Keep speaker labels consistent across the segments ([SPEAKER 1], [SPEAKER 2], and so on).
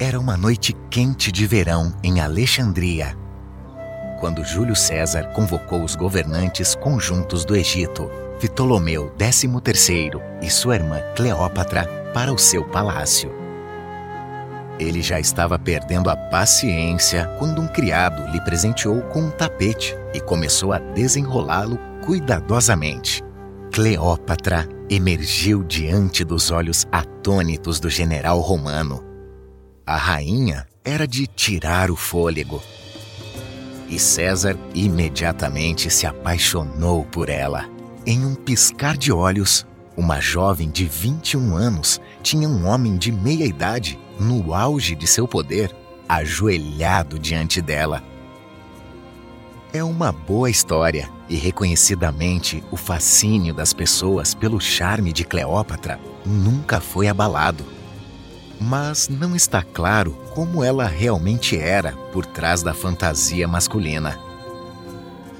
[SPEAKER 1] Era uma noite quente de verão em Alexandria, quando Júlio César convocou os governantes conjuntos do Egito, Ptolomeu XIII e sua irmã Cleópatra, para o seu palácio. Ele já estava perdendo a paciência quando um criado lhe presenteou com um tapete e começou a desenrolá-lo cuidadosamente. Cleópatra emergiu diante dos olhos atônitos do general romano. A rainha era de tirar o fôlego. E César imediatamente se apaixonou por ela. Em um piscar de olhos, uma jovem de 21 anos tinha um homem de meia idade, no auge de seu poder, ajoelhado diante dela. É uma boa história e reconhecidamente o fascínio das pessoas pelo charme de Cleópatra nunca foi abalado. Mas não está claro como ela realmente era por trás da fantasia masculina.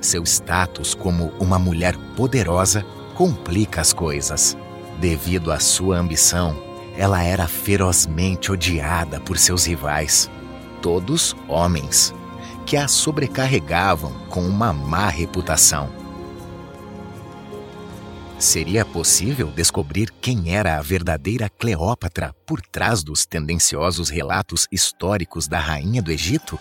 [SPEAKER 1] Seu status como uma mulher poderosa complica as coisas. Devido à sua ambição, ela era ferozmente odiada por seus rivais, todos homens, que a sobrecarregavam com uma má reputação. Seria possível descobrir quem era a verdadeira Cleópatra por trás dos tendenciosos relatos históricos da rainha do Egito?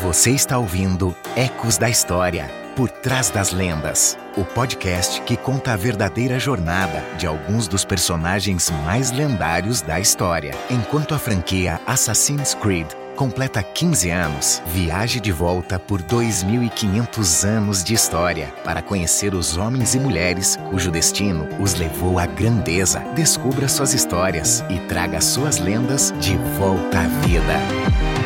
[SPEAKER 1] Você está ouvindo Ecos da História Por Trás das Lendas o podcast que conta a verdadeira jornada de alguns dos personagens mais lendários da história. Enquanto a franquia Assassin's Creed completa 15 anos, viaje de volta por 2.500 anos de história para conhecer os homens e mulheres cujo destino os levou à grandeza. Descubra suas histórias e traga suas lendas de volta à vida.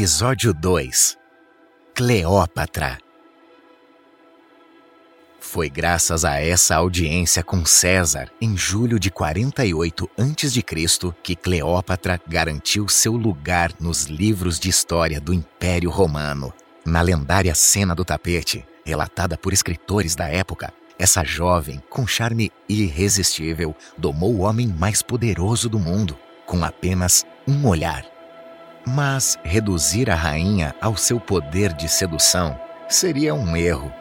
[SPEAKER 1] Episódio 2 Cleópatra Foi graças a essa audiência com César, em julho de 48 a.C., que Cleópatra garantiu seu lugar nos livros de história do Império Romano. Na lendária cena do tapete, relatada por escritores da época, essa jovem, com charme irresistível, domou o homem mais poderoso do mundo, com apenas um olhar. Mas reduzir a rainha ao seu poder de sedução seria um erro.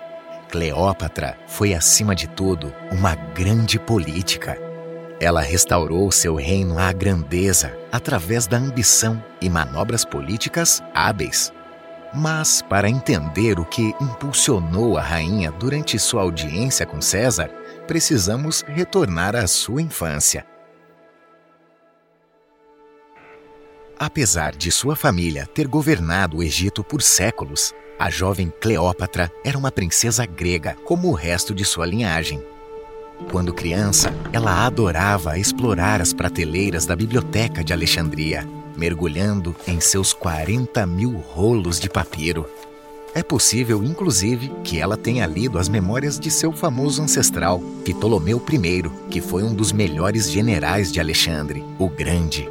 [SPEAKER 1] Cleópatra foi, acima de tudo, uma grande política. Ela restaurou seu reino à grandeza através da ambição e manobras políticas hábeis. Mas, para entender o que impulsionou a rainha durante sua audiência com César, precisamos retornar à sua infância. Apesar de sua família ter governado o Egito por séculos, a jovem Cleópatra era uma princesa grega, como o resto de sua linhagem. Quando criança, ela adorava explorar as prateleiras da biblioteca de Alexandria, mergulhando em seus 40 mil rolos de papiro. É possível, inclusive, que ela tenha lido as memórias de seu famoso ancestral, Ptolomeu I, que foi um dos melhores generais de Alexandre, o Grande.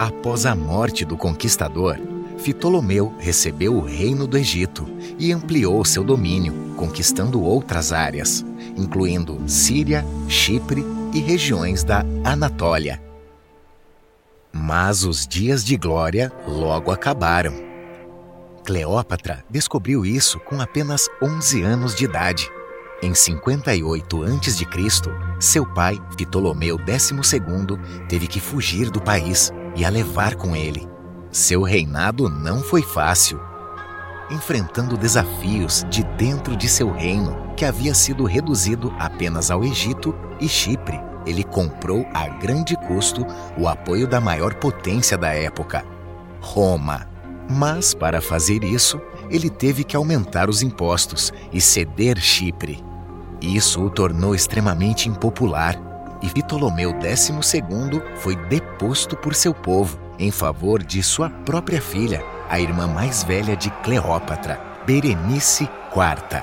[SPEAKER 1] Após a morte do conquistador, Ptolomeu recebeu o reino do Egito e ampliou seu domínio, conquistando outras áreas, incluindo Síria, Chipre e regiões da Anatólia. Mas os dias de glória logo acabaram. Cleópatra descobriu isso com apenas 11 anos de idade. Em 58 a.C., seu pai, Ptolomeu XII, teve que fugir do país e a levar com ele. Seu reinado não foi fácil. enfrentando desafios de dentro de seu reino, que havia sido reduzido apenas ao Egito e Chipre. Ele comprou a grande custo o apoio da maior potência da época, Roma. Mas, para fazer isso, ele teve que aumentar os impostos e ceder Chipre. Isso o tornou extremamente impopular e Ptolomeu XII foi deposto por seu povo em favor de sua própria filha, a irmã mais velha de Cleópatra, Berenice IV.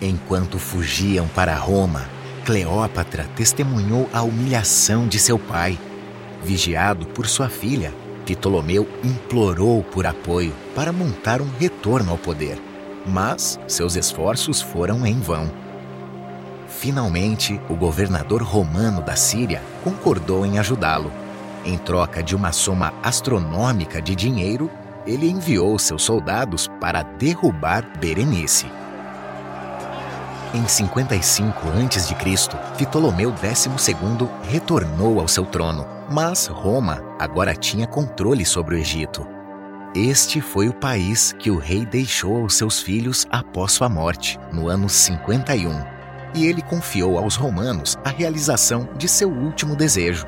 [SPEAKER 1] Enquanto fugiam para Roma, Cleópatra testemunhou a humilhação de seu pai. Vigiado por sua filha, Ptolomeu implorou por apoio para montar um retorno ao poder, mas seus esforços foram em vão. Finalmente, o governador romano da Síria concordou em ajudá-lo. Em troca de uma soma astronômica de dinheiro, ele enviou seus soldados para derrubar Berenice. Em 55 a.C., Ptolomeu XII retornou ao seu trono, mas Roma agora tinha controle sobre o Egito. Este foi o país que o rei deixou aos seus filhos após sua morte, no ano 51 e ele confiou aos romanos a realização de seu último desejo.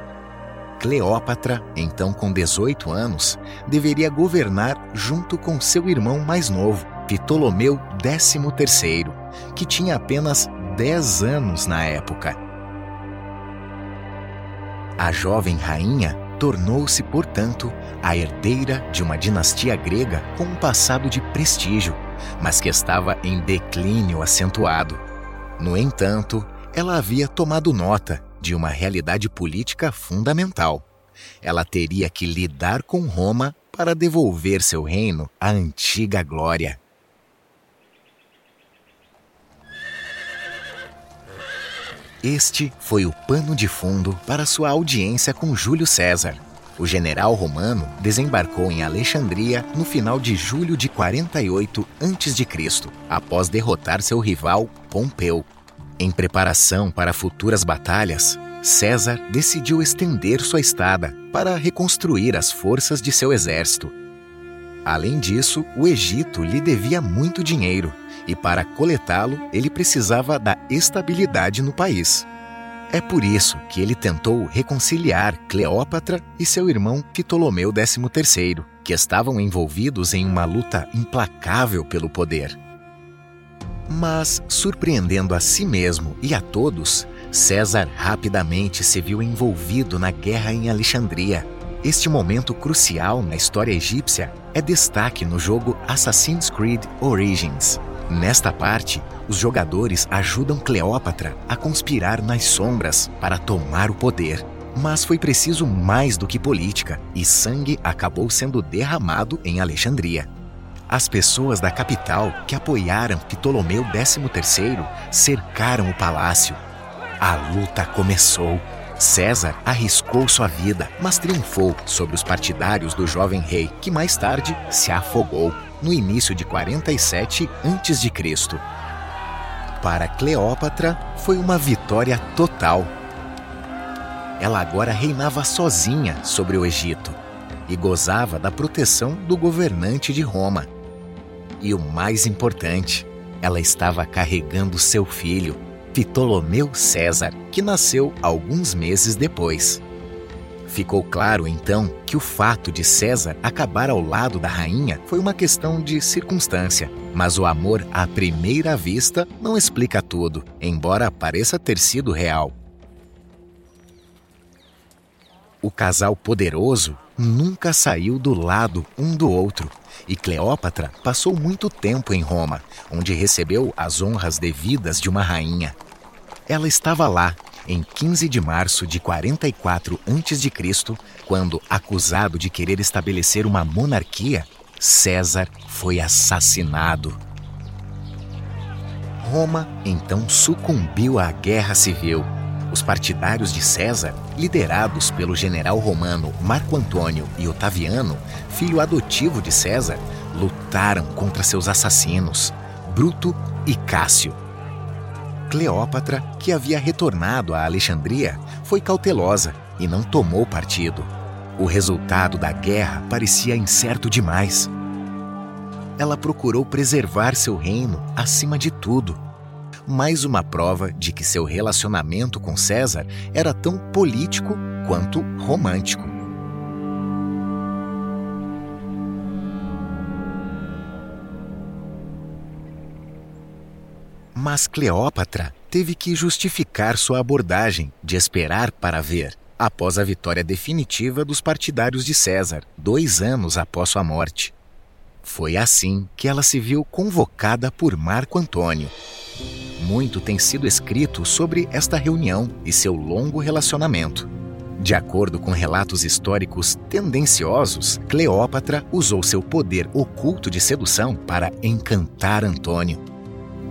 [SPEAKER 1] Cleópatra, então com 18 anos, deveria governar junto com seu irmão mais novo, Ptolomeu XIII, que tinha apenas 10 anos na época. A jovem rainha tornou-se, portanto, a herdeira de uma dinastia grega com um passado de prestígio, mas que estava em declínio acentuado. No entanto, ela havia tomado nota de uma realidade política fundamental. Ela teria que lidar com Roma para devolver seu reino à antiga glória. Este foi o pano de fundo para sua audiência com Júlio César. O general romano desembarcou em Alexandria no final de julho de 48 a.C., após derrotar seu rival Pompeu. Em preparação para futuras batalhas, César decidiu estender sua estada para reconstruir as forças de seu exército. Além disso, o Egito lhe devia muito dinheiro e, para coletá-lo, ele precisava da estabilidade no país. É por isso que ele tentou reconciliar Cleópatra e seu irmão Ptolomeu XIII, que estavam envolvidos em uma luta implacável pelo poder. Mas, surpreendendo a si mesmo e a todos, César rapidamente se viu envolvido na guerra em Alexandria. Este momento crucial na história egípcia é destaque no jogo Assassin's Creed Origins. Nesta parte, os jogadores ajudam Cleópatra a conspirar nas sombras para tomar o poder. Mas foi preciso mais do que política, e sangue acabou sendo derramado em Alexandria. As pessoas da capital que apoiaram Ptolomeu XIII cercaram o palácio. A luta começou. César arriscou sua vida, mas triunfou sobre os partidários do jovem rei, que mais tarde se afogou no início de 47 a.C. Para Cleópatra, foi uma vitória total. Ela agora reinava sozinha sobre o Egito e gozava da proteção do governante de Roma. E o mais importante, ela estava carregando seu filho, Ptolomeu César, que nasceu alguns meses depois. Ficou claro então que o fato de César acabar ao lado da rainha foi uma questão de circunstância, mas o amor à primeira vista não explica tudo, embora pareça ter sido real. O casal poderoso nunca saiu do lado um do outro, e Cleópatra passou muito tempo em Roma, onde recebeu as honras devidas de uma rainha. Ela estava lá, em 15 de março de 44 a.C., quando, acusado de querer estabelecer uma monarquia, César foi assassinado. Roma então sucumbiu à guerra civil. Os partidários de César, liderados pelo general romano Marco Antônio e Otaviano, filho adotivo de César, lutaram contra seus assassinos, Bruto e Cássio Cleópatra, que havia retornado a Alexandria, foi cautelosa e não tomou partido. O resultado da guerra parecia incerto demais. Ela procurou preservar seu reino acima de tudo. Mais uma prova de que seu relacionamento com César era tão político quanto romântico. Mas Cleópatra teve que justificar sua abordagem de esperar para ver após a vitória definitiva dos partidários de César, dois anos após sua morte. Foi assim que ela se viu convocada por Marco Antônio. Muito tem sido escrito sobre esta reunião e seu longo relacionamento. De acordo com relatos históricos tendenciosos, Cleópatra usou seu poder oculto de sedução para encantar Antônio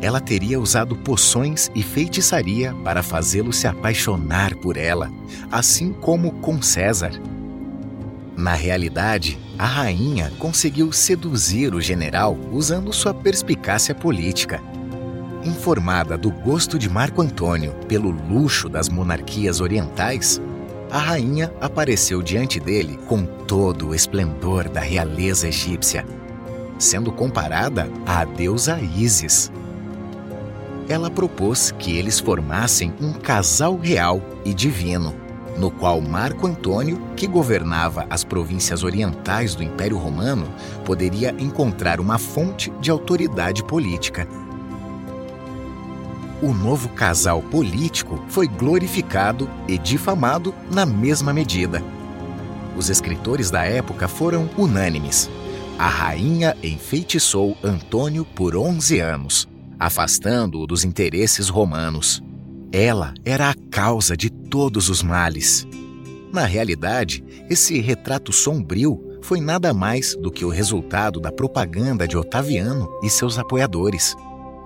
[SPEAKER 1] ela teria usado poções e feitiçaria para fazê-lo se apaixonar por ela, assim como com César. Na realidade, a rainha conseguiu seduzir o general usando sua perspicácia política. Informada do gosto de Marco Antônio pelo luxo das monarquias orientais, a rainha apareceu diante dele com todo o esplendor da realeza egípcia, sendo comparada à deusa Ísis ela propôs que eles formassem um casal real e divino, no qual Marco Antônio, que governava as províncias orientais do Império Romano, poderia encontrar uma fonte de autoridade política. O novo casal político foi glorificado e difamado na mesma medida. Os escritores da época foram unânimes. A rainha enfeitiçou Antônio por 11 anos afastando-o dos interesses romanos. Ela era a causa de todos os males. Na realidade, esse retrato sombrio foi nada mais do que o resultado da propaganda de Otaviano e seus apoiadores.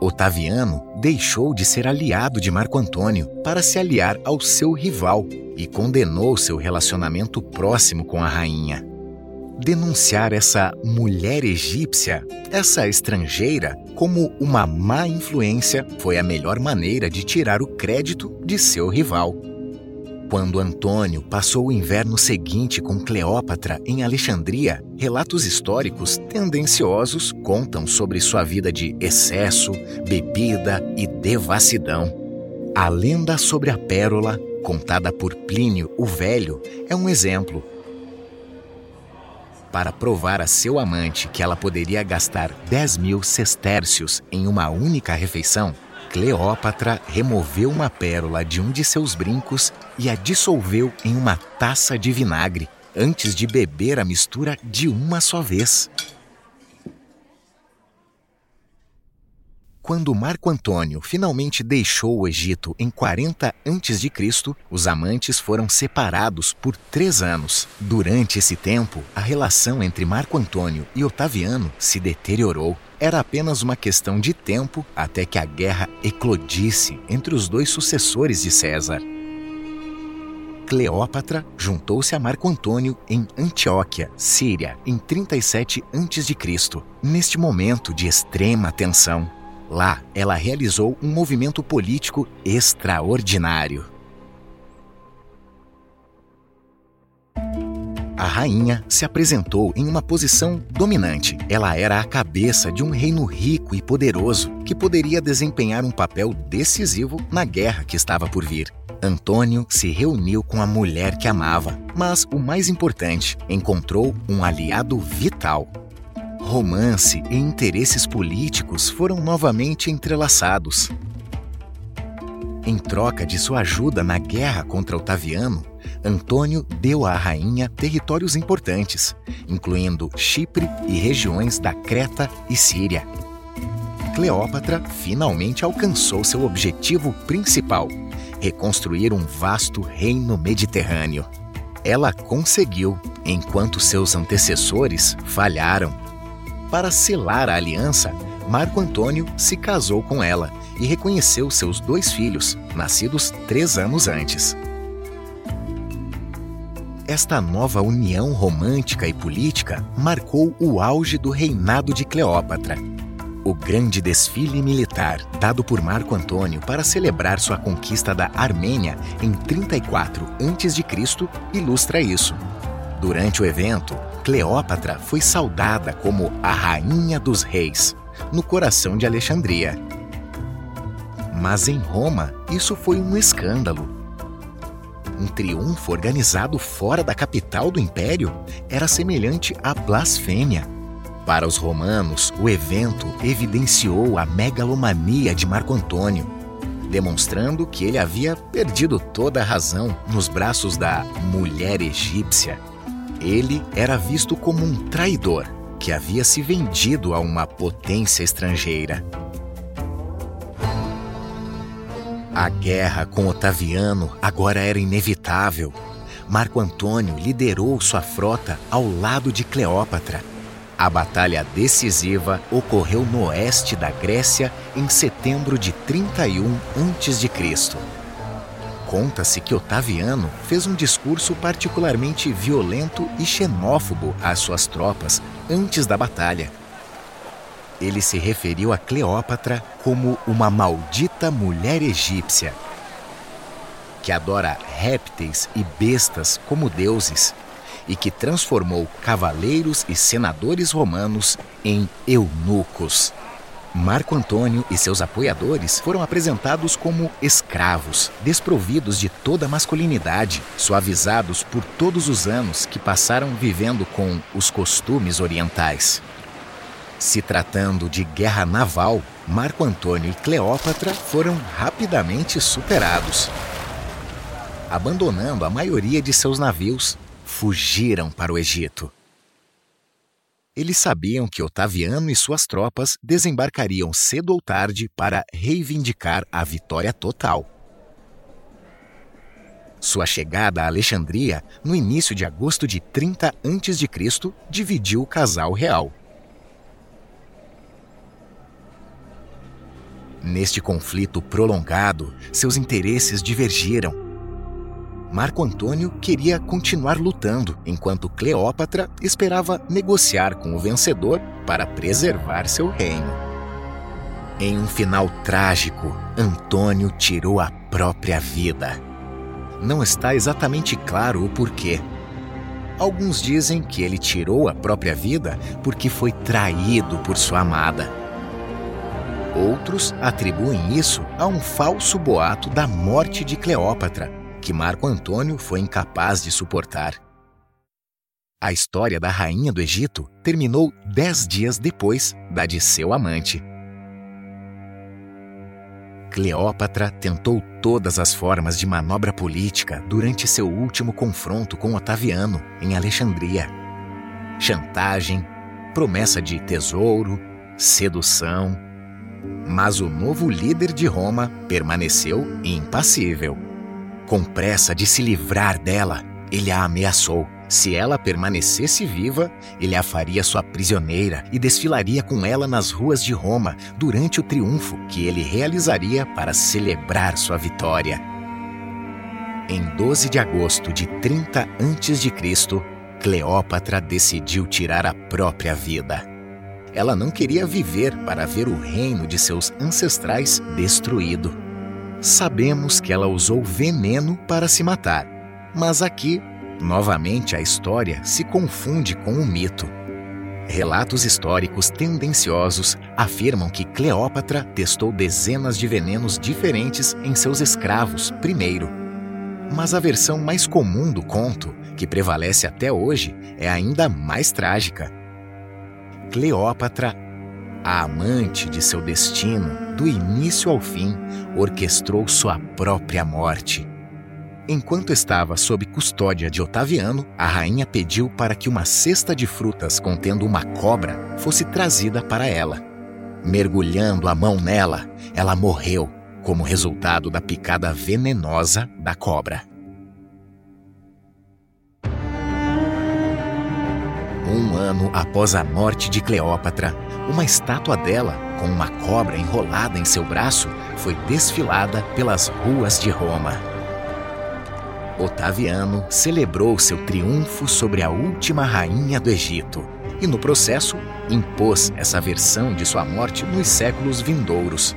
[SPEAKER 1] Otaviano deixou de ser aliado de Marco Antônio para se aliar ao seu rival e condenou seu relacionamento próximo com a rainha denunciar essa mulher egípcia, essa estrangeira, como uma má influência foi a melhor maneira de tirar o crédito de seu rival. Quando Antônio passou o inverno seguinte com Cleópatra em Alexandria, relatos históricos tendenciosos contam sobre sua vida de excesso, bebida e devassidão. A lenda sobre a pérola, contada por Plínio o Velho, é um exemplo para provar a seu amante que ela poderia gastar 10 mil sestércios em uma única refeição, Cleópatra removeu uma pérola de um de seus brincos e a dissolveu em uma taça de vinagre, antes de beber a mistura de uma só vez. Quando Marco Antônio finalmente deixou o Egito em 40 a.C., os amantes foram separados por três anos. Durante esse tempo, a relação entre Marco Antônio e Otaviano se deteriorou. Era apenas uma questão de tempo até que a guerra eclodisse entre os dois sucessores de César. Cleópatra juntou-se a Marco Antônio em Antioquia, Síria, em 37 a.C. Neste momento de extrema tensão, Lá, ela realizou um movimento político extraordinário. A rainha se apresentou em uma posição dominante. Ela era a cabeça de um reino rico e poderoso que poderia desempenhar um papel decisivo na guerra que estava por vir. Antônio se reuniu com a mulher que amava, mas o mais importante, encontrou um aliado vital romance e interesses políticos foram novamente entrelaçados. Em troca de sua ajuda na guerra contra Otaviano, Antônio deu à rainha territórios importantes, incluindo Chipre e regiões da Creta e Síria. Cleópatra finalmente alcançou seu objetivo principal: reconstruir um vasto reino mediterrâneo. Ela conseguiu, enquanto seus antecessores falharam. Para selar a aliança, Marco Antônio se casou com ela e reconheceu seus dois filhos, nascidos três anos antes. Esta nova união romântica e política marcou o auge do reinado de Cleópatra. O grande desfile militar dado por Marco Antônio para celebrar sua conquista da Armênia em 34 a.C. ilustra isso. Durante o evento, Cleópatra foi saudada como a Rainha dos Reis, no coração de Alexandria. Mas em Roma, isso foi um escândalo. Um triunfo organizado fora da capital do império era semelhante à blasfêmia. Para os romanos, o evento evidenciou a megalomania de Marco Antônio, demonstrando que ele havia perdido toda a razão nos braços da mulher egípcia. Ele era visto como um traidor que havia se vendido a uma potência estrangeira. A guerra com Otaviano agora era inevitável. Marco Antônio liderou sua frota ao lado de Cleópatra. A batalha decisiva ocorreu no oeste da Grécia em setembro de 31 a.C. Conta-se que Otaviano fez um discurso particularmente violento e xenófobo às suas tropas antes da batalha. Ele se referiu a Cleópatra como uma maldita mulher egípcia, que adora répteis e bestas como deuses e que transformou cavaleiros e senadores romanos em eunucos. Marco Antônio e seus apoiadores foram apresentados como escravos, desprovidos de toda masculinidade, suavizados por todos os anos que passaram vivendo com os costumes orientais. Se tratando de guerra naval, Marco Antônio e Cleópatra foram rapidamente superados. Abandonando a maioria de seus navios, fugiram para o Egito. Eles sabiam que Otaviano e suas tropas desembarcariam cedo ou tarde para reivindicar a vitória total. Sua chegada a Alexandria, no início de agosto de 30 a.C., dividiu o casal real. Neste conflito prolongado, seus interesses divergiram Marco Antônio queria continuar lutando, enquanto Cleópatra esperava negociar com o vencedor para preservar seu reino. Em um final trágico, Antônio tirou a própria vida. Não está exatamente claro o porquê. Alguns dizem que ele tirou a própria vida porque foi traído por sua amada. Outros atribuem isso a um falso boato da morte de Cleópatra, que Marco Antônio foi incapaz de suportar. A história da rainha do Egito terminou dez dias depois da de seu amante. Cleópatra tentou todas as formas de manobra política durante seu último confronto com Otaviano, em Alexandria. Chantagem, promessa de tesouro, sedução. Mas o novo líder de Roma permaneceu impassível. Com pressa de se livrar dela, ele a ameaçou. Se ela permanecesse viva, ele a faria sua prisioneira e desfilaria com ela nas ruas de Roma durante o triunfo que ele realizaria para celebrar sua vitória. Em 12 de agosto de 30 a.C., Cleópatra decidiu tirar a própria vida. Ela não queria viver para ver o reino de seus ancestrais destruído sabemos que ela usou veneno para se matar. Mas aqui, novamente, a história se confunde com o mito. Relatos históricos tendenciosos afirmam que Cleópatra testou dezenas de venenos diferentes em seus escravos primeiro. Mas a versão mais comum do conto, que prevalece até hoje, é ainda mais trágica. Cleópatra a amante de seu destino, do início ao fim, orquestrou sua própria morte. Enquanto estava sob custódia de Otaviano, a rainha pediu para que uma cesta de frutas contendo uma cobra fosse trazida para ela. Mergulhando a mão nela, ela morreu como resultado da picada venenosa da cobra. Um ano após a morte de Cleópatra, uma estátua dela, com uma cobra enrolada em seu braço, foi desfilada pelas ruas de Roma. Otaviano celebrou seu triunfo sobre a última rainha do Egito e, no processo, impôs essa versão de sua morte nos séculos vindouros.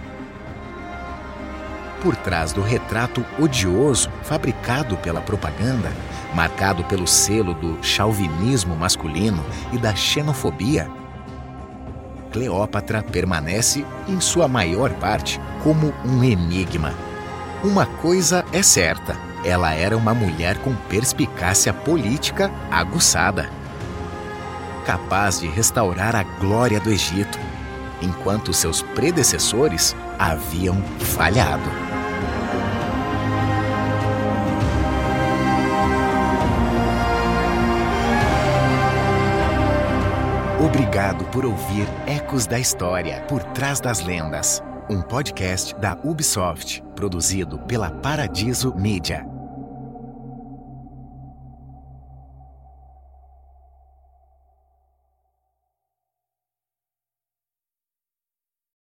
[SPEAKER 1] Por trás do retrato odioso fabricado pela propaganda, marcado pelo selo do chauvinismo masculino e da xenofobia, Cleópatra permanece, em sua maior parte, como um enigma. Uma coisa é certa: ela era uma mulher com perspicácia política aguçada, capaz de restaurar a glória do Egito, enquanto seus predecessores haviam falhado. Obrigado por ouvir Ecos da História por Trás das Lendas, um podcast da Ubisoft, produzido pela Paradiso Media.